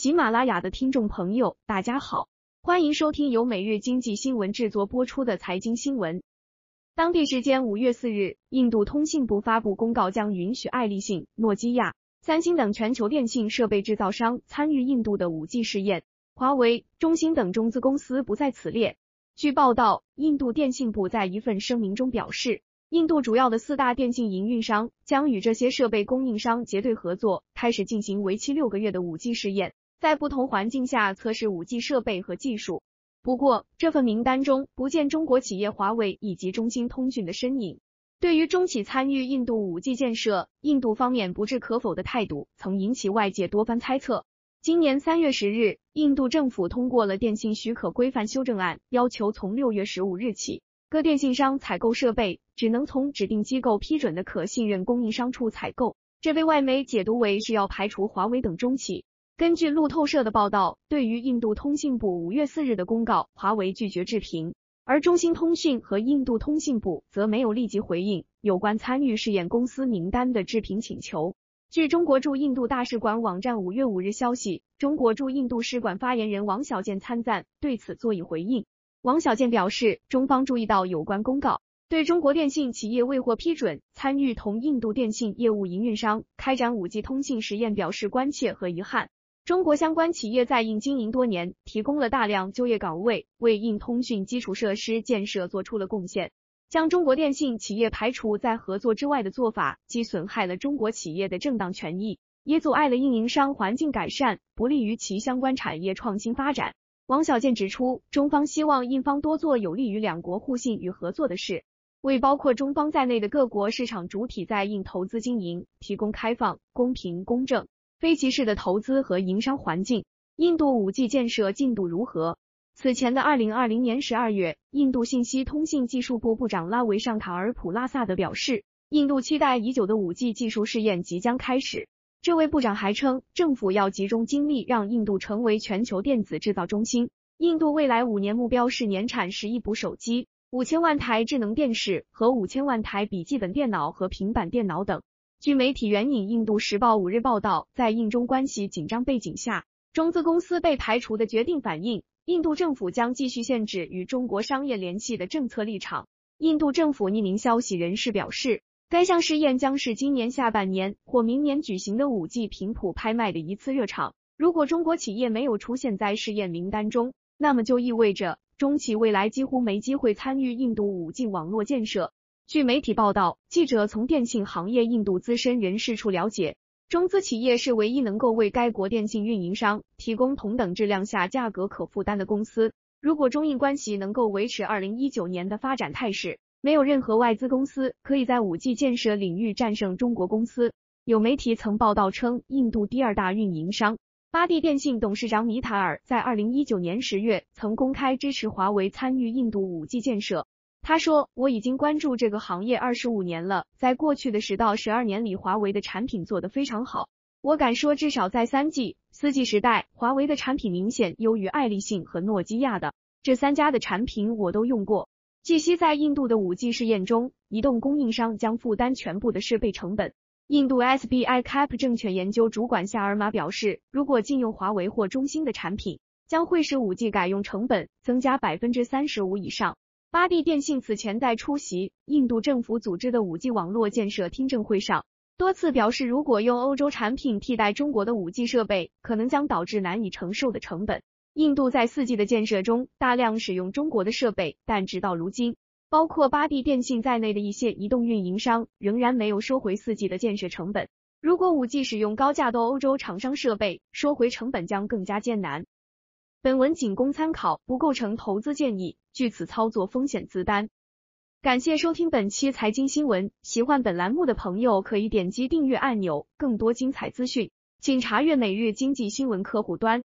喜马拉雅的听众朋友，大家好，欢迎收听由每日经济新闻制作播出的财经新闻。当地时间五月四日，印度通信部发布公告，将允许爱立信、诺基亚、三星等全球电信设备制造商参与印度的五 G 试验，华为、中兴等中资公司不在此列。据报道，印度电信部在一份声明中表示。印度主要的四大电信营运商将与这些设备供应商结对合作，开始进行为期六个月的五 G 试验，在不同环境下测试五 G 设备和技术。不过，这份名单中不见中国企业华为以及中兴通讯的身影。对于中企参与印度五 G 建设，印度方面不置可否的态度曾引起外界多番猜测。今年三月十日，印度政府通过了电信许可规范修正案，要求从六月十五日起。各电信商采购设备只能从指定机构批准的可信任供应商处采购，这被外媒解读为是要排除华为等中企。根据路透社的报道，对于印度通信部五月四日的公告，华为拒绝置评，而中兴通讯和印度通信部则没有立即回应有关参与试验公司名单的置评请求。据中国驻印度大使馆网站五月五日消息，中国驻印度使馆发言人王小贱参赞对此作以回应。王小贱表示，中方注意到有关公告，对中国电信企业未获批准参与同印度电信业务营运商开展五 G 通信实验表示关切和遗憾。中国相关企业在印经营多年，提供了大量就业岗位，为印通讯基础设施建设做出了贡献。将中国电信企业排除在合作之外的做法，既损害了中国企业的正当权益，也阻碍了运营商环境改善，不利于其相关产业创新发展。王小贱指出，中方希望印方多做有利于两国互信与合作的事，为包括中方在内的各国市场主体在印投资经营提供开放、公平、公正、非歧视的投资和营商环境。印度五 G 建设进度如何？此前的二零二零年十二月，印度信息通信技术部部长拉维尚卡尔普拉萨德表示，印度期待已久的五 G 技术试验即将开始。这位部长还称，政府要集中精力让印度成为全球电子制造中心。印度未来五年目标是年产十亿部手机、五千万台智能电视和五千万台笔记本电脑和平板电脑等。据媒体援引《印度时报》五日报道，在印中关系紧张背景下，中资公司被排除的决定反映，印度政府将继续限制与中国商业联系的政策立场。印度政府匿名消息人士表示。该项试验将是今年下半年或明年举行的五 G 频谱拍卖的一次热场。如果中国企业没有出现在试验名单中，那么就意味着中企未来几乎没机会参与印度五 G 网络建设。据媒体报道，记者从电信行业印度资深人士处了解，中资企业是唯一能够为该国电信运营商提供同等质量下价格可负担的公司。如果中印关系能够维持二零一九年的发展态势，没有任何外资公司可以在五 G 建设领域战胜中国公司。有媒体曾报道称，印度第二大运营商巴蒂电信董事长米塔尔在二零一九年十月曾公开支持华为参与印度五 G 建设。他说：“我已经关注这个行业二十五年了，在过去的十到十二年里，华为的产品做得非常好。我敢说，至少在三 G、四 G 时代，华为的产品明显优于爱立信和诺基亚的。这三家的产品我都用过。”据悉，在印度的五 G 试验中，移动供应商将负担全部的设备成本。印度 SBI Cap 证券研究主管夏尔马表示，如果禁用华为或中兴的产品，将会使五 G 改用成本增加百分之三十五以上。巴蒂电信此前在出席印度政府组织的五 G 网络建设听证会上，多次表示，如果用欧洲产品替代中国的五 G 设备，可能将导致难以承受的成本。印度在四 G 的建设中大量使用中国的设备，但直到如今，包括巴蒂电信在内的一些移动运营商仍然没有收回四 G 的建设成本。如果五 G 使用高价的欧洲厂商设备，收回成本将更加艰难。本文仅供参考，不构成投资建议，据此操作风险自担。感谢收听本期财经新闻，喜欢本栏目的朋友可以点击订阅按钮，更多精彩资讯，请查阅每日经济新闻客户端。